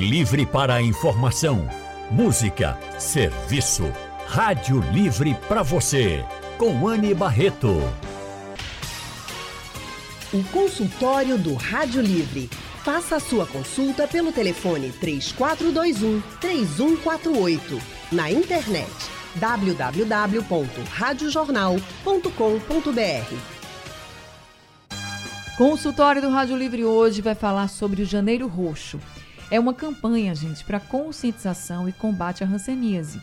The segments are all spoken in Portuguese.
Livre para a informação, música, serviço. Rádio Livre para você, com Anne Barreto. O consultório do Rádio Livre. Faça a sua consulta pelo telefone 3421 3148. Na internet www.radiojornal.com.br. Consultório do Rádio Livre hoje vai falar sobre o Janeiro Roxo. É uma campanha, gente, para conscientização e combate à hanseníase.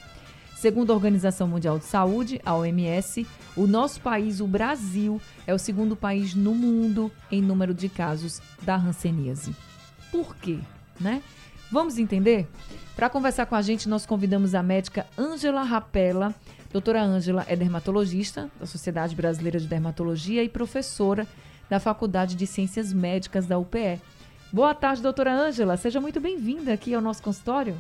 Segundo a Organização Mundial de Saúde, a OMS, o nosso país, o Brasil, é o segundo país no mundo em número de casos da hanseníase. Por quê? Né? Vamos entender? Para conversar com a gente, nós convidamos a médica Ângela Rapella. Doutora Ângela é dermatologista da Sociedade Brasileira de Dermatologia e professora da Faculdade de Ciências Médicas da UPE. Boa tarde, doutora Ângela. Seja muito bem-vinda aqui ao nosso consultório.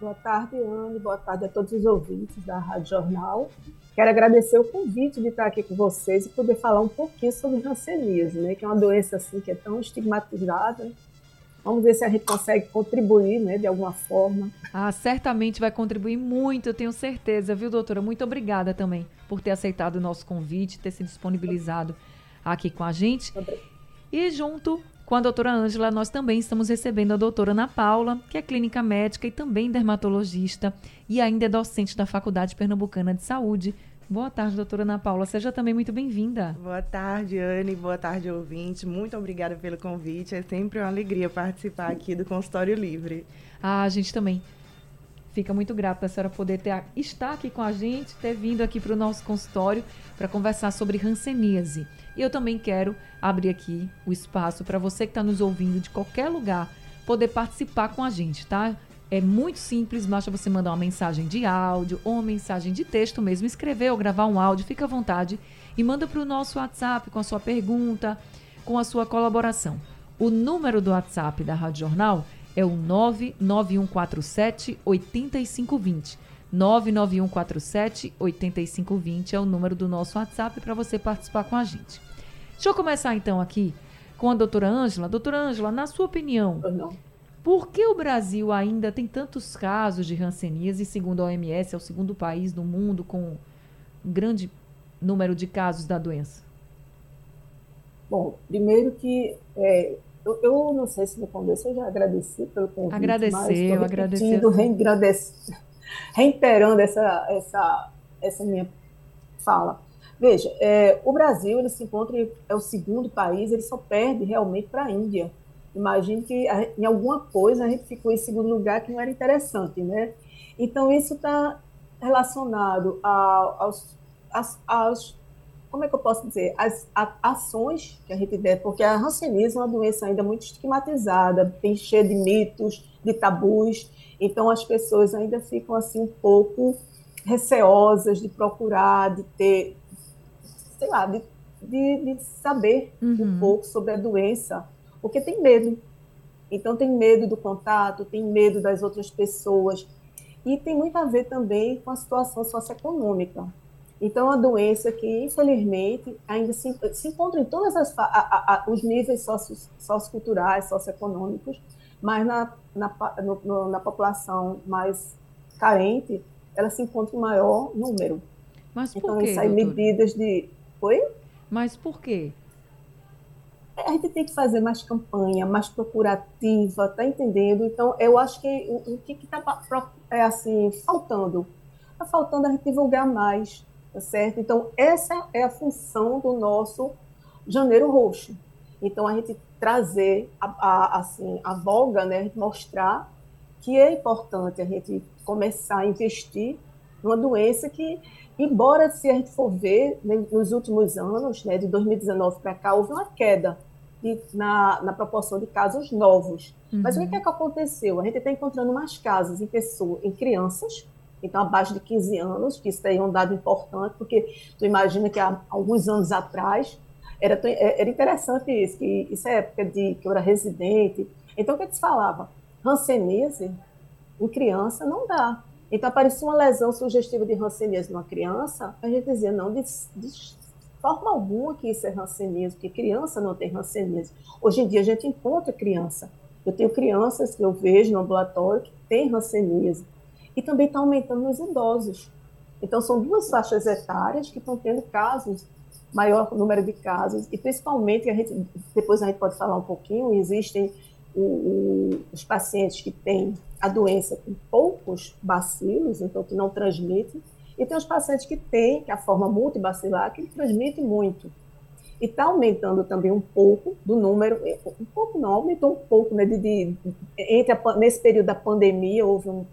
Boa tarde, Anne. Boa tarde a todos os ouvintes da Rádio Jornal. Quero agradecer o convite de estar aqui com vocês e poder falar um pouquinho sobre hanseníase, né, que é uma doença assim que é tão estigmatizada. Vamos ver se a gente consegue contribuir, né, de alguma forma. Ah, certamente vai contribuir muito, eu tenho certeza, viu, doutora? Muito obrigada também por ter aceitado o nosso convite, ter se disponibilizado aqui com a gente. E junto com a doutora Ângela, nós também estamos recebendo a doutora Ana Paula, que é clínica médica e também dermatologista e ainda é docente da Faculdade Pernambucana de Saúde. Boa tarde, doutora Ana Paula. Seja também muito bem-vinda. Boa tarde, Anne. Boa tarde, ouvinte. Muito obrigada pelo convite. É sempre uma alegria participar aqui do Consultório Livre. Ah, a gente também fica muito grata a senhora poder ter, estar aqui com a gente, ter vindo aqui para o nosso consultório para conversar sobre hanseníase. E eu também quero abrir aqui o espaço para você que está nos ouvindo de qualquer lugar poder participar com a gente, tá? É muito simples, basta você mandar uma mensagem de áudio ou uma mensagem de texto mesmo, escrever ou gravar um áudio, fica à vontade e manda para o nosso WhatsApp com a sua pergunta, com a sua colaboração. O número do WhatsApp da Rádio Jornal é o 99147 8520. 99147 8520 é o número do nosso WhatsApp para você participar com a gente. Deixa eu começar então aqui com a doutora Ângela. Doutora Ângela, na sua opinião, por que o Brasil ainda tem tantos casos de hanseníase? Segundo a OMS, é o segundo país no mundo com um grande número de casos da doença. Bom, primeiro que é, eu, eu, não sei se no começo eu já agradeci pelo convite. Agradeceu, agradeceu. Reiterando essa, essa, essa minha fala. Veja, é, o Brasil ele se encontra é o segundo país, ele só perde realmente para a Índia. Imagine que em alguma coisa a gente ficou em segundo lugar que não era interessante, né? Então isso está relacionado a, aos, aos, aos, como é que eu posso dizer, as ações que a gente deve, porque a hanseníase é uma doença ainda muito estigmatizada, tem cheia de mitos, de tabus, então as pessoas ainda ficam assim um pouco receosas de procurar, de ter sei lá, de, de, de saber uhum. um pouco sobre a doença, porque tem medo. Então, tem medo do contato, tem medo das outras pessoas. E tem muito a ver também com a situação socioeconômica. Então, a doença que, infelizmente, ainda se, se encontra em todos os níveis socio, socioculturais, socioeconômicos, mas na, na, no, na população mais carente, ela se encontra em maior número. Mas por então, quê, isso aí, medidas de Oi? Mas por quê? A gente tem que fazer mais campanha, mais procurativa, tá entendendo? Então, eu acho que o, o que está é, assim, faltando? Está faltando a gente divulgar mais, tá certo? Então, essa é a função do nosso Janeiro Roxo. Então, a gente trazer a, a, assim, a voga, né? mostrar que é importante a gente começar a investir numa doença que Embora, se a gente for ver, né, nos últimos anos, né, de 2019 para cá, houve uma queda de, na, na, proporção de casos novos. Uhum. Mas o que, é que aconteceu? A gente está encontrando mais casos em pessoas, em crianças, então abaixo de 15 anos, que isso é um dado importante, porque tu imagina que há alguns anos atrás era, é, era interessante isso, que isso é época de que eu era residente. Então o que, é se falava? Hanseníase em criança não dá. Então, aparecia uma lesão sugestiva de hanseníase numa criança, a gente dizia, não, de, de forma alguma que isso é hanseníase, porque criança não tem hanseníase. Hoje em dia, a gente encontra criança Eu tenho crianças que eu vejo no ambulatório que têm hanseníase e também está aumentando nos idosos. Então, são duas faixas etárias que estão tendo casos, maior número de casos, e principalmente, a gente, depois a gente pode falar um pouquinho, existem o, o, os pacientes que têm a doença com poucos bacilos, então que não transmitem, e tem os pacientes que têm, é a forma multibacilar, que transmite muito. E está aumentando também um pouco do número, um pouco não, aumentou um pouco, né, de, de entre a, nesse período da pandemia houve um,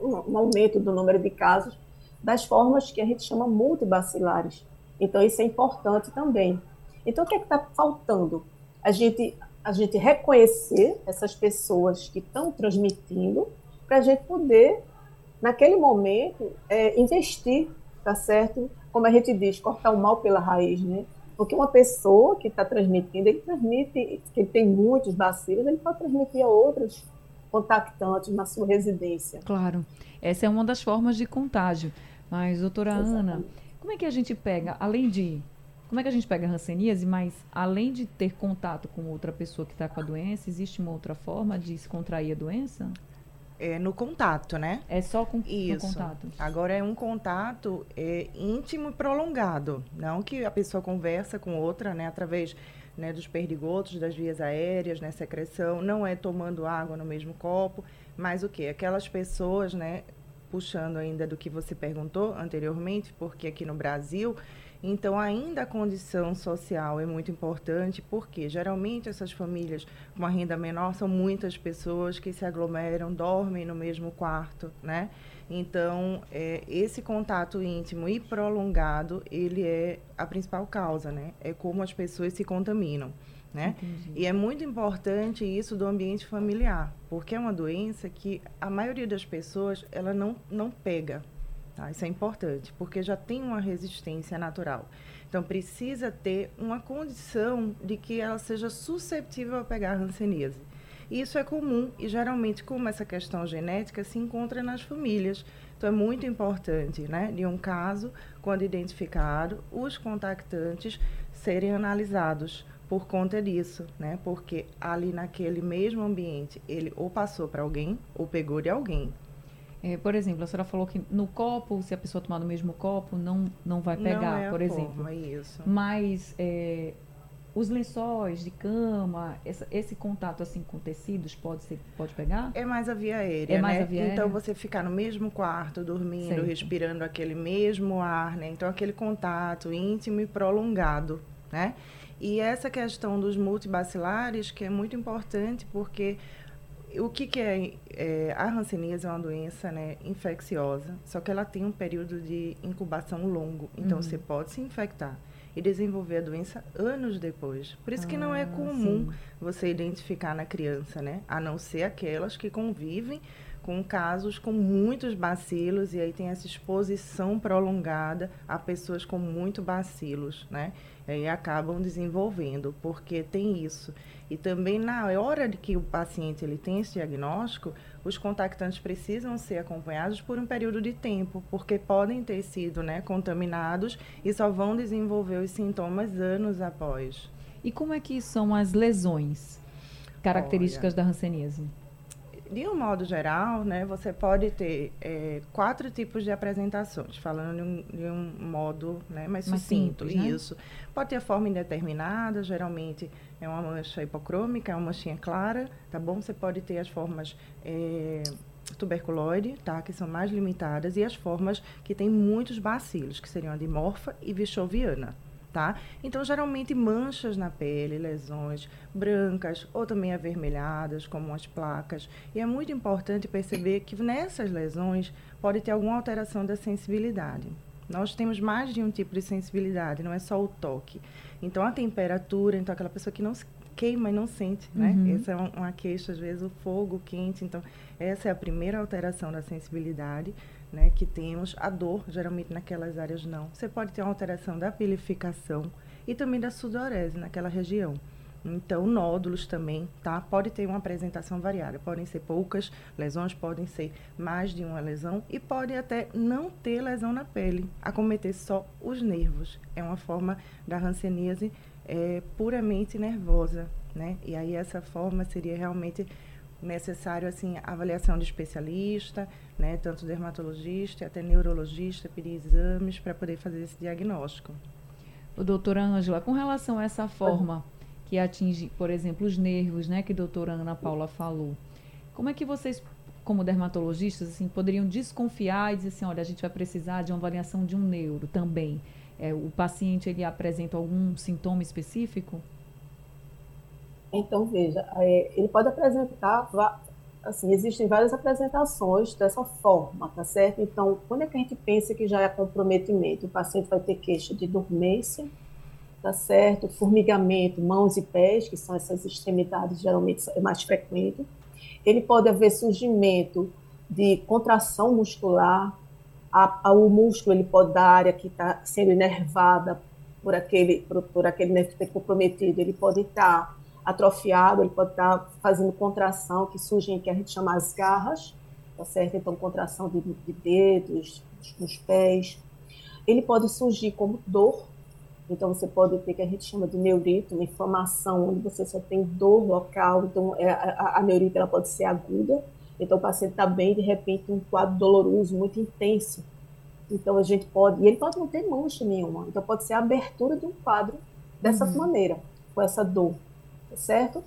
um, um aumento do número de casos das formas que a gente chama multibacilares. Então, isso é importante também. Então, o que é está faltando? A gente, a gente reconhecer essas pessoas que estão transmitindo, para a gente poder, naquele momento, é, investir, tá certo? Como a gente diz, cortar o mal pela raiz, né? Porque uma pessoa que está transmitindo, ele transmite, que ele tem muitos bacilos, ele pode transmitir a outros contactantes na sua residência. Claro. Essa é uma das formas de contágio. Mas, doutora Exatamente. Ana, como é que a gente pega, além de. Como é que a gente pega a hanseníase, mas além de ter contato com outra pessoa que está com a doença, existe uma outra forma de se contrair a doença? É no contato, né? É só com Isso. contato. Agora é um contato é, íntimo e prolongado. Não que a pessoa conversa com outra, né? Através né, dos perdigotos, das vias aéreas, né? Secreção. Não é tomando água no mesmo copo. Mas o que? Aquelas pessoas, né? puxando ainda do que você perguntou anteriormente, porque aqui no Brasil, então ainda a condição social é muito importante, porque geralmente essas famílias com uma renda menor são muitas pessoas que se aglomeram, dormem no mesmo quarto, né? Então, é, esse contato íntimo e prolongado, ele é a principal causa, né? É como as pessoas se contaminam. Né? E é muito importante isso do ambiente familiar, porque é uma doença que a maioria das pessoas ela não, não pega. Tá? Isso é importante, porque já tem uma resistência natural. Então, precisa ter uma condição de que ela seja susceptível a pegar a hanseníase. Isso é comum e, geralmente, como essa questão genética se encontra nas famílias. Então, é muito importante, né, de um caso, quando identificado, os contactantes serem analisados por conta disso, né? Porque ali naquele mesmo ambiente ele ou passou para alguém ou pegou de alguém. É, por exemplo, a senhora falou que no copo, se a pessoa tomar no mesmo copo, não, não vai pegar, não é por exemplo. Forma, isso. Mas é, os lençóis de cama, essa, esse contato assim com tecidos pode ser, pode pegar? É mais a via aérea, é mais né? A via então aérea? você ficar no mesmo quarto, dormindo, certo. respirando aquele mesmo ar, né? Então aquele contato íntimo e prolongado, né? E essa questão dos multibacilares, que é muito importante, porque o que, que é, é, a hanseníase é uma doença né, infecciosa, só que ela tem um período de incubação longo. Então, uhum. você pode se infectar e desenvolver a doença anos depois. Por isso ah, que não é ah, comum sim. você identificar na criança, né? A não ser aquelas que convivem com casos com muitos bacilos e aí tem essa exposição prolongada a pessoas com muito bacilos, né? E acabam desenvolvendo, porque tem isso. E também na hora de que o paciente ele tem esse diagnóstico, os contactantes precisam ser acompanhados por um período de tempo, porque podem ter sido né, contaminados e só vão desenvolver os sintomas anos após. E como é que são as lesões características Olha, da hanseníase? De um modo geral, né, você pode ter é, quatro tipos de apresentações, falando de um, de um modo né, mais, mais sucinto. Simples, né? Isso. Pode ter a forma indeterminada, geralmente é uma mancha hipocrômica, é uma manchinha clara, tá bom? Você pode ter as formas é, tuberculoide, tá? Que são mais limitadas, e as formas que têm muitos bacilos, que seriam a dimorfa e vichoviana tá? Então, geralmente manchas na pele, lesões brancas ou também avermelhadas, como as placas. E é muito importante perceber que nessas lesões pode ter alguma alteração da sensibilidade. Nós temos mais de um tipo de sensibilidade, não é só o toque. Então, a temperatura, então aquela pessoa que não se queima e não sente, né? Uhum. Essa é uma queixa, às vezes, o fogo quente. Então, essa é a primeira alteração da sensibilidade né, que temos, a dor, geralmente naquelas áreas não. Você pode ter uma alteração da pilificação e também da sudorese naquela região. Então, nódulos também, tá? Pode ter uma apresentação variada. Podem ser poucas lesões, podem ser mais de uma lesão e pode até não ter lesão na pele, acometer só os nervos. É uma forma da hanseníase é, puramente nervosa, né? E aí essa forma seria realmente necessário assim avaliação de especialista, né, tanto dermatologista, até neurologista, pedir exames para poder fazer esse diagnóstico. O doutora Ângela, com relação a essa forma que atinge, por exemplo, os nervos, né, que a doutora Ana Paula falou, como é que vocês, como dermatologistas, assim, poderiam desconfiar e dizer assim, olha, a gente vai precisar de uma avaliação de um neuro também? É, o paciente, ele apresenta algum sintoma específico? Então, veja, é, ele pode apresentar, assim, existem várias apresentações dessa forma, tá certo? Então, quando é que a gente pensa que já é comprometimento? O paciente vai ter queixa de dormência, tá certo? Formigamento, mãos e pés, que são essas extremidades, geralmente é mais frequente. Ele pode haver surgimento de contração muscular, a, a, o músculo ele pode dar área que está sendo inervada por aquele, por, por aquele nervo que está comprometido, ele pode estar tá atrofiado, ele pode estar fazendo contração, que surgem, que a gente chama as garras, tá certo? Então, contração de, de dedos, nos pés. Ele pode surgir como dor, então você pode ter que a gente chama de neurite, uma inflamação, onde você só tem dor local, então é, a, a neurite ela pode ser aguda, então o paciente está bem, de repente um quadro doloroso, muito intenso. Então a gente pode, e ele pode não ter mancha nenhuma, então pode ser a abertura de um quadro dessa uhum. maneira, com essa dor certo?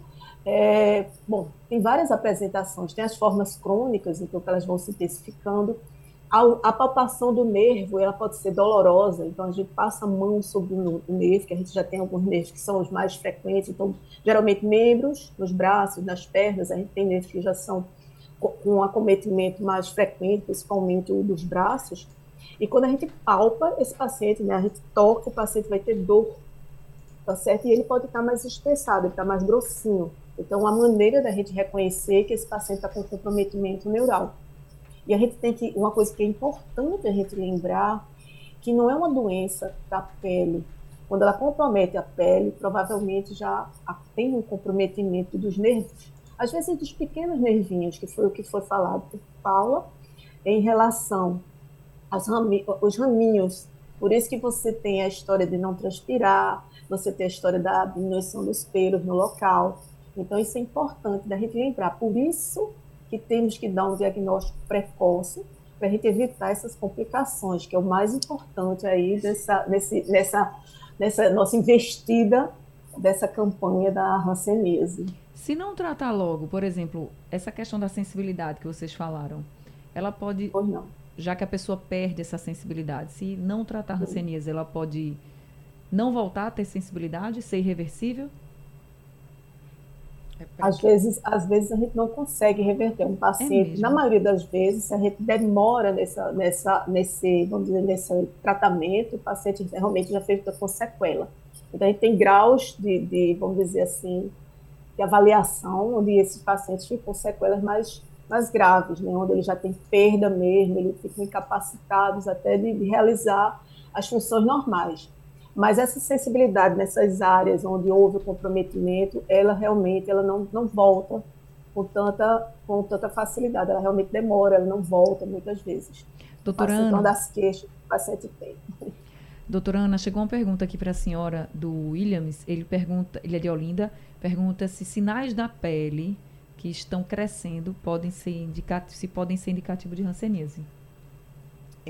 É, bom, tem várias apresentações, tem as formas crônicas, então que elas vão se intensificando. A, a, palpação do nervo, ela pode ser dolorosa, então a gente passa a mão sobre o nervo, que a gente já tem alguns nervos que são os mais frequentes, então geralmente membros, nos braços, nas pernas, a gente tem nervos que já são com um acometimento mais frequente, principalmente o dos braços, e quando a gente palpa esse paciente, né, a gente toca, o paciente vai ter dor tá certo? E ele pode estar mais espessado, ele está mais grossinho. Então, a maneira da gente reconhecer que esse paciente está com comprometimento neural. E a gente tem que, uma coisa que é importante a gente lembrar, que não é uma doença da pele. Quando ela compromete a pele, provavelmente já tem um comprometimento dos nervos. Às vezes dos pequenos nervinhos, que foi o que foi falado por Paula, em relação aos raminhos. Por isso que você tem a história de não transpirar, você tem a história da diminuição dos pelos no local. Então, isso é importante da gente lembrar. Por isso que temos que dar um diagnóstico precoce para a gente evitar essas complicações, que é o mais importante aí dessa, nesse, nessa, nessa nossa investida dessa campanha da hanseníase. Se não tratar logo, por exemplo, essa questão da sensibilidade que vocês falaram, ela pode, já que a pessoa perde essa sensibilidade, se não tratar a hanseníase, ela pode não voltar a ter sensibilidade, ser irreversível? É às vezes, às vezes a gente não consegue reverter um paciente. É na maioria das vezes, a gente demora nessa, nessa, nesse, vamos dizer, nesse tratamento, o paciente realmente já fez com sequela. Então, a gente tem graus de, de, vamos dizer assim, de avaliação, onde esses pacientes ficam com sequelas mais, mais graves, né? onde ele já tem perda mesmo, eles ficam incapacitados até de, de realizar as funções normais. Mas essa sensibilidade nessas áreas onde houve o comprometimento, ela realmente ela não, não volta com tanta, com tanta facilidade, ela realmente demora, ela não volta muitas vezes. Doutora Ana, uma das queixas que o paciente tem. Doutora Ana, chegou uma pergunta aqui para a senhora do Williams, ele pergunta, ele é de Olinda, pergunta se sinais da pele que estão crescendo podem ser indicativos, se podem ser indicativos de hanseníase.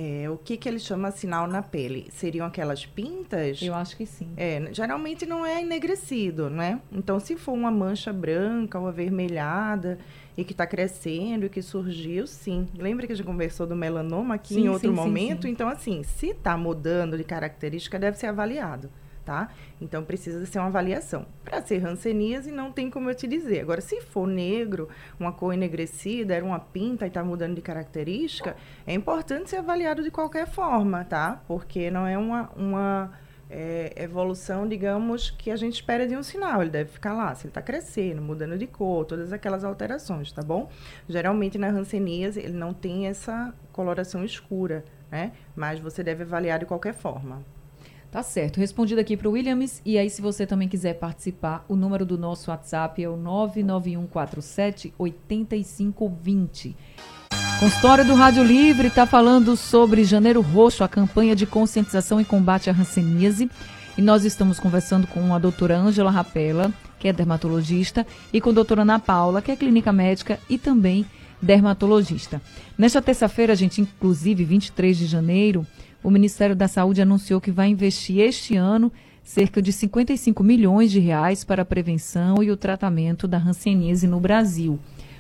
É, o que, que ele chama sinal na pele? Seriam aquelas pintas? Eu acho que sim. É, geralmente não é enegrecido, né? Então, se for uma mancha branca ou avermelhada e que está crescendo e que surgiu, sim. Lembra que a gente conversou do melanoma aqui sim, em outro sim, momento? Sim, então, assim, se está mudando de característica, deve ser avaliado tá? Então precisa ser uma avaliação. Para ser hanseníase não tem como eu te dizer. Agora, se for negro, uma cor enegrecida, era uma pinta e está mudando de característica, é importante ser avaliado de qualquer forma, tá? Porque não é uma, uma é, evolução, digamos, que a gente espera de um sinal. Ele deve ficar lá, se ele está crescendo, mudando de cor, todas aquelas alterações, tá bom? Geralmente na hanseníase ele não tem essa coloração escura, né? Mas você deve avaliar de qualquer forma. Tá certo. Respondido aqui para o Williams. E aí, se você também quiser participar, o número do nosso WhatsApp é o 99147 8520. Consultório do Rádio Livre está falando sobre Janeiro Roxo, a campanha de conscientização e combate à hanseníase. E nós estamos conversando com a doutora Ângela Rapella, que é dermatologista, e com a doutora Ana Paula, que é clínica médica e também dermatologista. Nesta terça-feira, gente, inclusive 23 de janeiro, o Ministério da Saúde anunciou que vai investir este ano cerca de 55 milhões de reais para a prevenção e o tratamento da hanseníase no Brasil.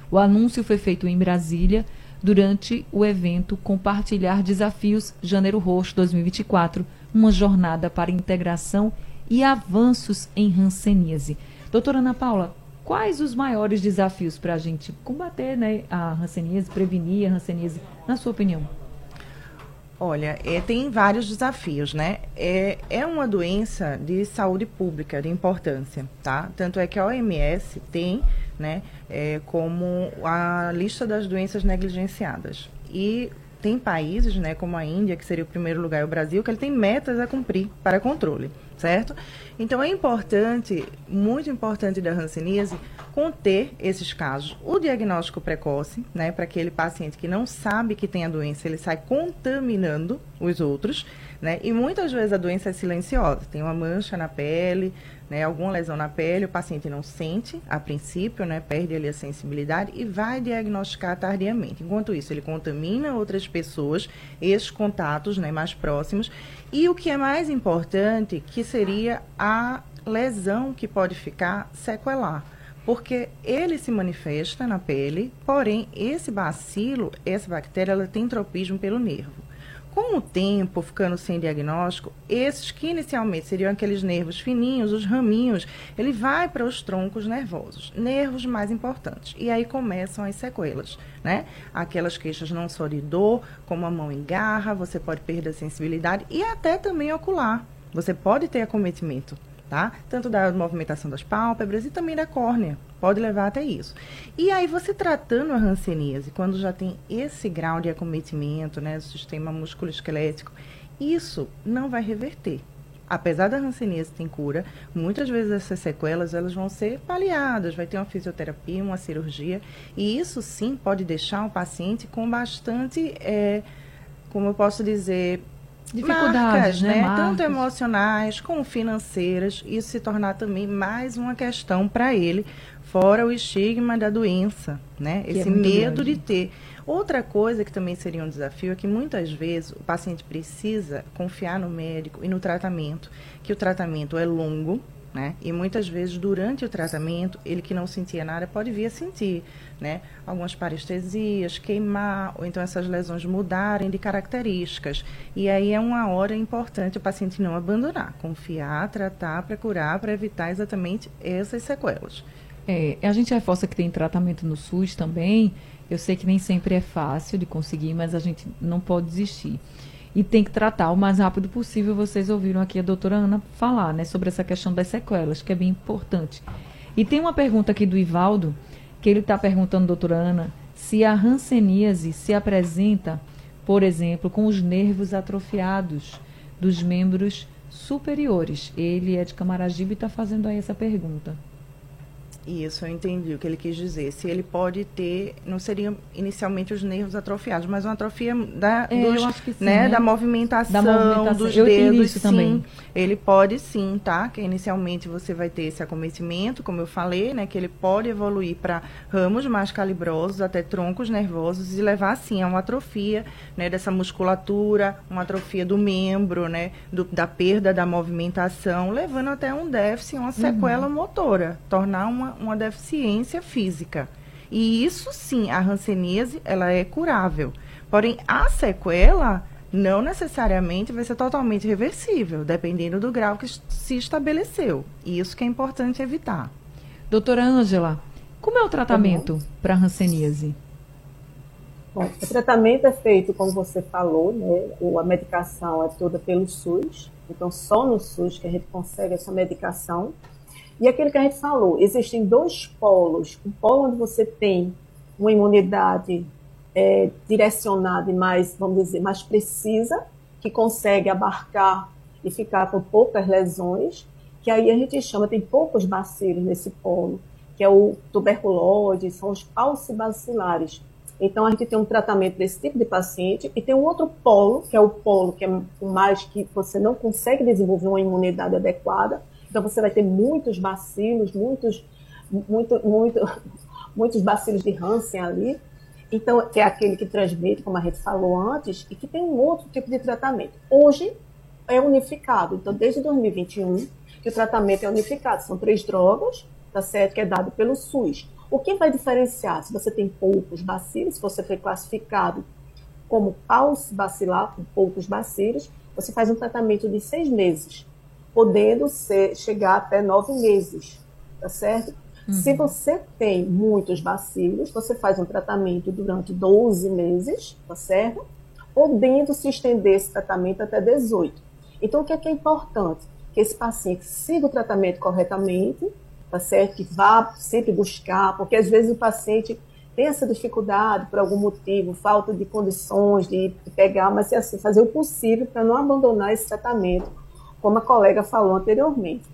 O anúncio foi feito em Brasília durante o evento Compartilhar Desafios Janeiro Roxo 2024, uma jornada para integração e avanços em hanseníase. Doutora Ana Paula, quais os maiores desafios para a gente combater né, a hanseníase, prevenir a hanseníase, na sua opinião? Olha, é, tem vários desafios, né? É, é uma doença de saúde pública, de importância, tá? Tanto é que a OMS tem, né, é, como a lista das doenças negligenciadas. E tem países, né, como a Índia, que seria o primeiro lugar, e o Brasil, que ele tem metas a cumprir para controle, certo? Então é importante, muito importante da hanseníase, conter esses casos. O diagnóstico precoce, né, para aquele paciente que não sabe que tem a doença, ele sai contaminando os outros, né? E muitas vezes a doença é silenciosa, tem uma mancha na pele, né, alguma lesão na pele, o paciente não sente a princípio, né, perde ali a sensibilidade e vai diagnosticar tardiamente. Enquanto isso, ele contamina outras pessoas, esses contatos né, mais próximos. E o que é mais importante, que seria a lesão que pode ficar sequelar porque ele se manifesta na pele, porém esse bacilo, essa bactéria, ela tem tropismo pelo nervo. Com o tempo, ficando sem diagnóstico, esses que inicialmente seriam aqueles nervos fininhos, os raminhos, ele vai para os troncos nervosos, nervos mais importantes. E aí começam as sequelas, né? Aquelas queixas não só de dor, como a mão engarra, você pode perder a sensibilidade e até também ocular. Você pode ter acometimento tá? Tanto da movimentação das pálpebras e também da córnea. Pode levar até isso. E aí, você tratando a hanseníase, quando já tem esse grau de acometimento, né, do sistema musculoesquelético, isso não vai reverter. Apesar da hanseníase ter cura, muitas vezes essas sequelas elas vão ser paliadas, vai ter uma fisioterapia, uma cirurgia, e isso sim pode deixar o paciente com bastante, é, como eu posso dizer, dificuldades, marcas, né? né? Tanto emocionais como financeiras, isso se tornar também mais uma questão para ele, fora o estigma da doença, né? Que é Esse é medo grande. de ter. Outra coisa que também seria um desafio é que muitas vezes o paciente precisa confiar no médico e no tratamento, que o tratamento é longo, né? E muitas vezes durante o tratamento, ele que não sentia nada pode vir a sentir, né? Algumas parestesias, queimar, ou então essas lesões mudarem de características. E aí é uma hora importante o paciente não abandonar, confiar, tratar para curar, para evitar exatamente essas sequelas. É, a gente reforça que tem tratamento no SUS também. Eu sei que nem sempre é fácil de conseguir, mas a gente não pode desistir e tem que tratar o mais rápido possível. Vocês ouviram aqui a doutora Ana falar né, sobre essa questão das sequelas, que é bem importante. E tem uma pergunta aqui do Ivaldo, que ele está perguntando, doutora Ana, se a hanseníase se apresenta, por exemplo, com os nervos atrofiados dos membros superiores. Ele é de Camaragibe e está fazendo aí essa pergunta. Isso, eu entendi o que ele quis dizer. Se ele pode ter, não seriam inicialmente os nervos atrofiados, mas uma atrofia da, é, dos, sim, né, né? da, movimentação, da movimentação dos eu dedos, isso sim. Também. Ele pode sim, tá? Que inicialmente você vai ter esse acometimento, como eu falei, né? Que ele pode evoluir para ramos mais calibrosos, até troncos nervosos e levar sim a uma atrofia, né? Dessa musculatura, uma atrofia do membro, né? Do, da perda da movimentação, levando até um déficit, uma sequela uhum. motora, tornar uma uma deficiência física. E isso sim, a hanseníase, ela é curável. Porém, a sequela não necessariamente vai ser totalmente reversível, dependendo do grau que se estabeleceu. E isso que é importante evitar. Doutora Ângela, como é o tratamento tá para hanseníase? Bom, o tratamento é feito, como você falou, né? a medicação é toda pelo SUS, então só no SUS que a gente consegue essa medicação. E aquilo que a gente falou, existem dois polos. Um polo onde você tem uma imunidade é, direcionada e mais, vamos dizer, mais precisa, que consegue abarcar e ficar com poucas lesões, que aí a gente chama, tem poucos bacilos nesse polo, que é o tuberculose, são os paucibacilares. Então a gente tem um tratamento desse tipo de paciente e tem um outro polo, que é o polo que é mais que você não consegue desenvolver uma imunidade adequada, Então você vai ter muitos bacilos, muitos, muito, muito, muitos bacilos de Hansen ali. Então, que é aquele que transmite, como a gente falou antes, e que tem um outro tipo de tratamento. Hoje é unificado. Então, desde 2021, que o tratamento é unificado. São três drogas, tá certo? Que é dado pelo SUS. O que vai diferenciar se você tem poucos bacilos, se você foi classificado como paus bacilar, com poucos bacilos, você faz um tratamento de seis meses, podendo ser, chegar até nove meses, tá certo? Uhum. Se você tem muitos bacilos, você faz um tratamento durante 12 meses, tá certo? Podendo se estender esse tratamento até 18. Então, o que é, que é importante? Que esse paciente siga o tratamento corretamente, tá certo? Que vá sempre buscar, porque às vezes o paciente tem essa dificuldade por algum motivo, falta de condições de pegar, mas assim, fazer o possível para não abandonar esse tratamento, como a colega falou anteriormente.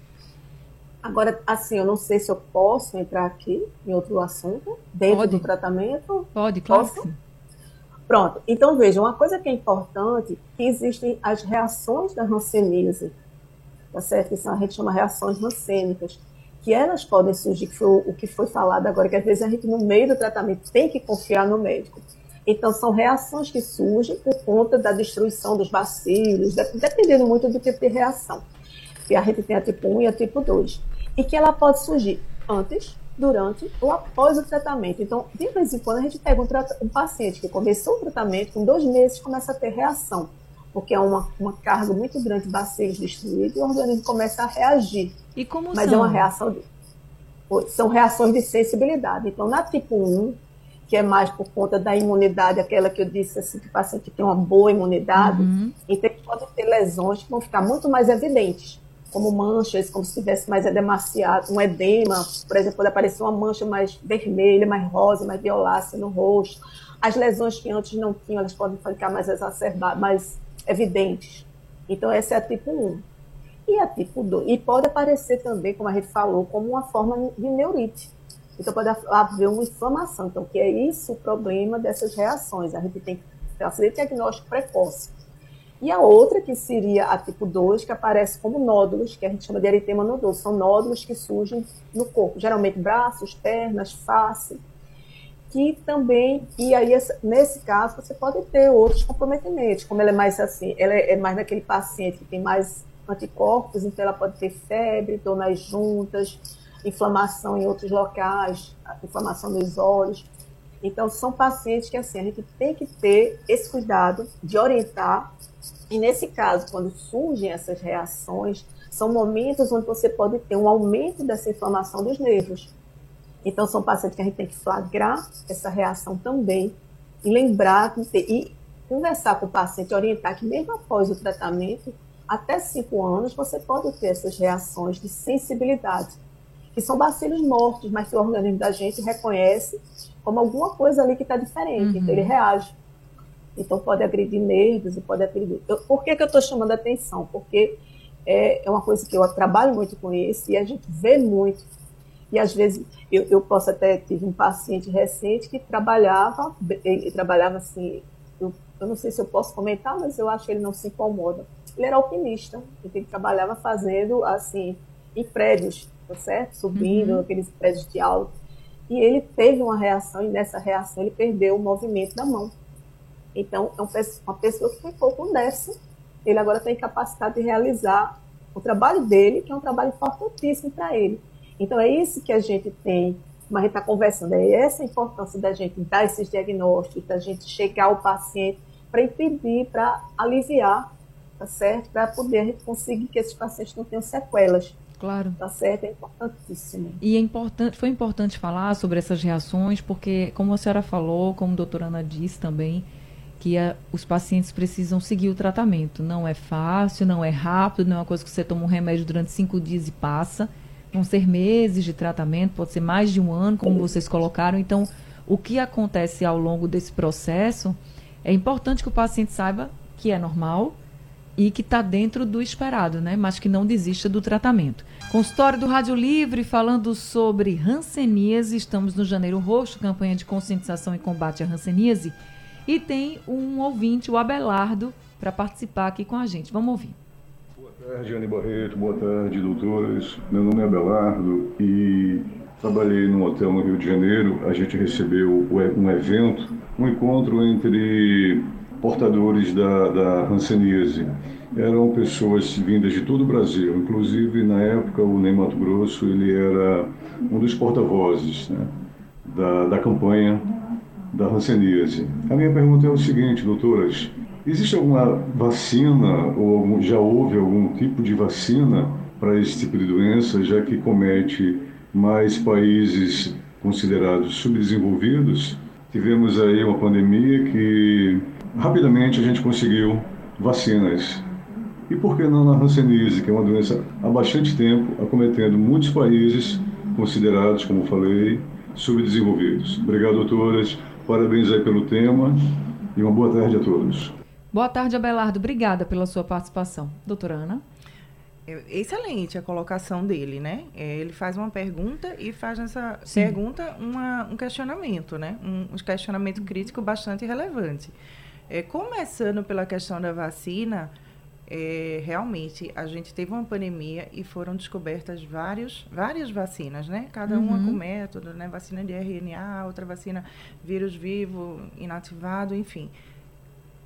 Agora, assim, eu não sei se eu posso entrar aqui em outro assunto, dentro Pode. do tratamento. Pode, claro. Pronto. Então, veja, uma coisa que é importante, que existem as reações da hanseníase, tá certo? Que são, a gente chama reações rancênicas que elas podem surgir, que foi o que foi falado agora, que às vezes a gente, no meio do tratamento, tem que confiar no médico. Então, são reações que surgem por conta da destruição dos bacilos, dependendo muito do tipo de reação. E a gente tem a tipo 1 e a tipo 2. E que ela pode surgir antes, durante ou após o tratamento. Então, de vez em quando, a gente pega um, um paciente que começou o tratamento, com dois meses começa a ter reação, porque é uma, uma carga muito grande de bacilos destruídos e o organismo começa a reagir. E como Mas são? é uma reação de, são reações de sensibilidade. Então, na tipo 1, que é mais por conta da imunidade, aquela que eu disse assim, que o paciente tem uma boa imunidade, uhum. então pode ter lesões que vão ficar muito mais evidentes, como manchas, como se tivesse mais edemaciado, um edema, por exemplo, pode aparecer uma mancha mais vermelha, mais rosa, mais violácea no rosto. As lesões que antes não tinham, elas podem ficar mais exacerbadas, mais evidentes. Então, essa é a tipo 1 e a tipo 2. E pode aparecer também, como a gente falou, como uma forma de neurite. Então pode haver uma inflamação. Então, que é isso o problema dessas reações. A gente tem que fazer diagnóstico precoce. E a outra, que seria a tipo 2, que aparece como nódulos, que a gente chama de eritema nodoso. São nódulos que surgem no corpo, geralmente braços, pernas, face. Que também, e aí nesse caso, você pode ter outros comprometimentos, como ela é mais assim, ela é mais daquele paciente que tem mais anticorpos, então ela pode ter febre, dor nas juntas, inflamação em outros locais, inflamação nos olhos. Então, são pacientes que assim, a gente tem que ter esse cuidado de orientar. E nesse caso, quando surgem essas reações, são momentos onde você pode ter um aumento dessa inflamação dos nervos. Então, são pacientes que a gente tem que flagrar essa reação também e lembrar e conversar com o paciente, orientar que mesmo após o tratamento, até 5 anos, você pode ter essas reações de sensibilidade, que são bacilos mortos, mas que o organismo da gente reconhece como alguma coisa ali que está diferente, uhum. então ele reage. Então pode agredir nervos e pode agredir. Eu, por que, que eu estou chamando a atenção? Porque é, é uma coisa que eu trabalho muito com isso e a gente vê muito. E às vezes eu, eu posso até tive um paciente recente que trabalhava, ele trabalhava assim, eu, eu não sei se eu posso comentar, mas eu acho que ele não se incomoda ele era alpinista, ele trabalhava fazendo, assim, em prédios, tá certo? Subindo, uhum. aqueles prédios de alto. E ele teve uma reação, e nessa reação ele perdeu o movimento da mão. Então, é uma pessoa que ficou com déficit, ele agora tem capacidade de realizar o trabalho dele, que é um trabalho importantíssimo para ele. Então, é isso que a gente tem, como a gente está conversando, é essa a importância da gente dar esses diagnósticos, da gente chegar ao paciente para impedir, para aliviar tá certo? Para poder a gente conseguir que esses pacientes não tenham sequelas. Claro. Tá certo? É importantíssimo. E é importante, foi importante falar sobre essas reações, porque, como a senhora falou, como a doutora Ana disse também, que a, os pacientes precisam seguir o tratamento. Não é fácil, não é rápido, não é uma coisa que você toma um remédio durante cinco dias e passa. Vão ser meses de tratamento, pode ser mais de um ano, como vocês colocaram. Então, o que acontece ao longo desse processo é importante que o paciente saiba que é normal, e que está dentro do esperado, né? Mas que não desista do tratamento. Consultório do Rádio Livre falando sobre hanseníase. Estamos no Janeiro Roxo, campanha de conscientização e combate à hanseníase. E tem um ouvinte, o Abelardo, para participar aqui com a gente. Vamos ouvir. Boa tarde, Anne Barreto. Boa tarde, doutoras. Meu nome é Abelardo e trabalhei num hotel no Rio de Janeiro. A gente recebeu um evento, um encontro entre portadores da, da hanseníase. Eram pessoas vindas de todo o Brasil, inclusive na época o Ney Mato Grosso ele era um dos porta-vozes né, da, da campanha da hanseníase. A minha pergunta é o seguinte, doutoras, existe alguma vacina ou já houve algum tipo de vacina para esse tipo de doença, já que comete mais países considerados subdesenvolvidos? Tivemos aí uma pandemia que rapidamente a gente conseguiu vacinas. E por que não na hanseníase, que é uma doença há bastante tempo acometendo muitos países considerados, como falei, subdesenvolvidos? Obrigado, doutoras. Parabéns aí pelo tema e uma boa tarde a todos. Boa tarde, Abelardo. Obrigada pela sua participação. Doutora Ana? Excelente a colocação dele, né? É, ele faz uma pergunta e faz nessa Sim. pergunta uma, um questionamento, né? Um, um questionamento crítico bastante relevante. É, começando pela questão da vacina, é, realmente a gente teve uma pandemia e foram descobertas vários, várias vacinas, né? Cada uhum. uma com método, né? Vacina de RNA, outra vacina vírus vivo, inativado, enfim.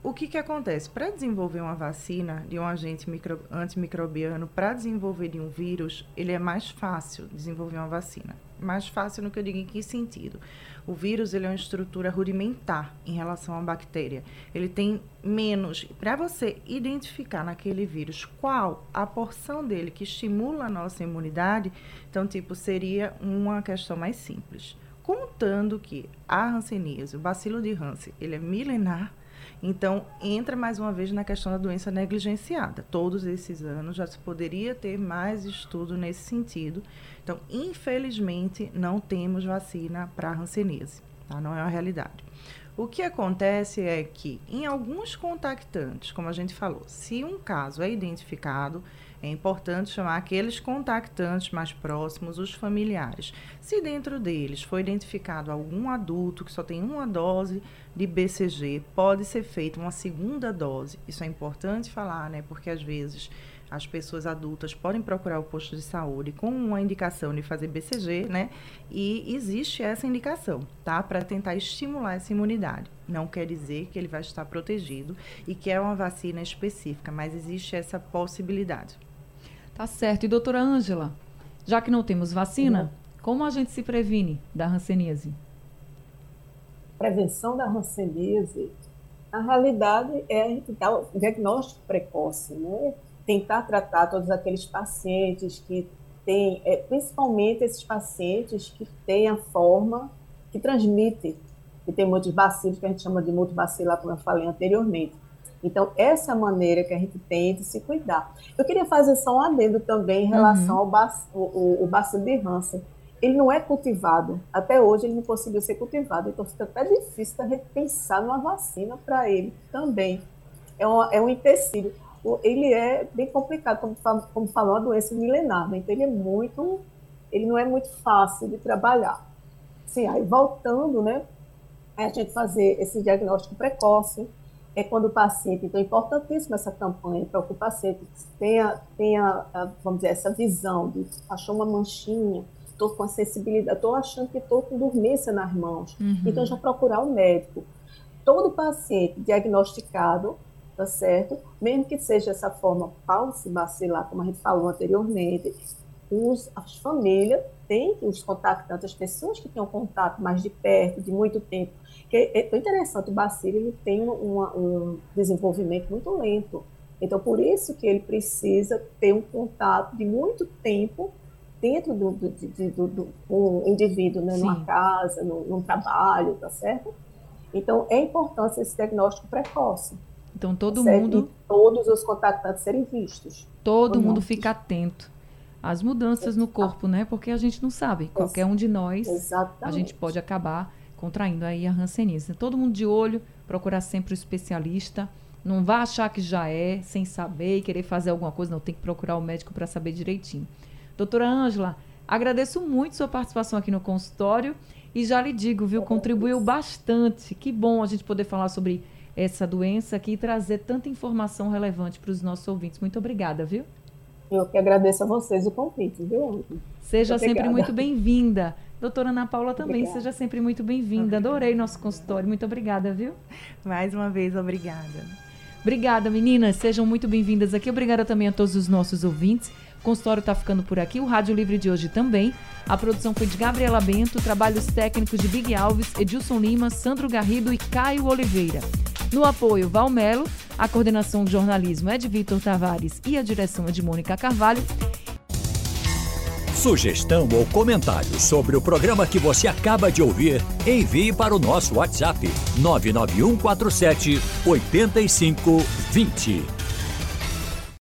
O que, que acontece? Para desenvolver uma vacina de um agente micro, antimicrobiano, para desenvolver de um vírus, ele é mais fácil desenvolver uma vacina. Mais fácil no que eu digo em que sentido? O vírus ele é uma estrutura rudimentar em relação à bactéria. Ele tem menos. Para você identificar naquele vírus qual a porção dele que estimula a nossa imunidade, então, tipo, seria uma questão mais simples. Contando que a hanseníase, o bacilo de Hansen, ele é milenar, então, entra mais uma vez na questão da doença negligenciada. Todos esses anos já se poderia ter mais estudo nesse sentido. Então, infelizmente, não temos vacina para a hanseníase. Tá? Não é uma realidade. O que acontece é que, em alguns contactantes, como a gente falou, se um caso é identificado, é importante chamar aqueles contactantes mais próximos, os familiares. Se dentro deles foi identificado algum adulto que só tem uma dose de BCG, pode ser feita uma segunda dose. Isso é importante falar, né? Porque às vezes as pessoas adultas podem procurar o posto de saúde com uma indicação de fazer BCG, né? E existe essa indicação, tá? Para tentar estimular essa imunidade. Não quer dizer que ele vai estar protegido e que é uma vacina específica, mas existe essa possibilidade. Tá certo. E doutora Ângela, já que não temos vacina, como a gente se previne da hanseníase? Prevenção da hanseníase, na realidade, é dar o diagnóstico precoce, né? Tentar tratar todos aqueles pacientes que têm, é, principalmente esses pacientes que têm a forma que transmite, que tem muitos bacilos, que a gente chama de multibacilar, como eu falei anteriormente. Então, essa é a maneira que a gente tem de se cuidar. Eu queria fazer só um adendo também em relação uhum. ao bac, o, o bacilo de Hansen. Ele não é cultivado. Até hoje ele não conseguiu ser cultivado. Então, fica até difícil a gente pensar numa vacina para ele também. É, uma, é um intestino. Ele é bem complicado, como, como falou, a doença milenar. Né? Então, ele é muito... Ele não é muito fácil de trabalhar. Sim, aí voltando, né? É a gente fazer esse diagnóstico precoce, é quando o paciente, então é importantíssima essa campanha para que o paciente tenha, tenha, vamos dizer, essa visão de achou uma manchinha, estou com a sensibilidade, estou achando que estou com dormência nas mãos, uhum. então já procurar o um médico. Todo paciente diagnosticado, tá certo? Mesmo que seja essa forma bacilar, como a gente falou anteriormente, os, as famílias têm os contactantes, as pessoas que têm um contato mais de perto, de muito tempo, que é interessante, o bacilo ele tem uma, um desenvolvimento muito lento. Então, por isso que ele precisa ter um contato de muito tempo dentro do, do, do, do um indivíduo, né, numa casa, no, num trabalho, tá certo? Então, é importante esse diagnóstico precoce. Então, todo certo? mundo... E todos os contactantes serem vistos. Todo mundo fica atento às mudanças no corpo, né? Porque a gente não sabe. Qualquer um de nós, Exatamente. a gente pode acabar contraindo aí a hanseníase. Todo mundo de olho, procurar sempre o especialista. Não vá achar que já é, sem saber e querer fazer alguma coisa. Não, tem que procurar o médico para saber direitinho. Doutora Ângela, agradeço muito sua participação aqui no consultório e já lhe digo, viu, contribuiu bastante. Que bom a gente poder falar sobre essa doença aqui e trazer tanta informação relevante para os nossos ouvintes. Muito obrigada, viu? Eu que agradeço a vocês o convite, viu? Seja muito sempre muito bem-vinda. Doutora Ana Paula também, obrigada. seja sempre muito bem-vinda. Adorei nosso consultório. Muito obrigada, viu? Mais uma vez, obrigada. Obrigada, meninas. Sejam muito bem-vindas aqui. Obrigada também a todos os nossos ouvintes. O consultório está ficando por aqui. O Rádio Livre de hoje também. A produção foi de Gabriela Bento, trabalhos técnicos de Big Alves, Edilson Lima, Sandro Garrido e Caio Oliveira. No apoio, Valmelo, a coordenação de jornalismo é de Vitor Tavares e a direção é de Mônica Carvalho. Sugestão ou comentário sobre o programa que você acaba de ouvir, envie para o nosso WhatsApp 99147 8520.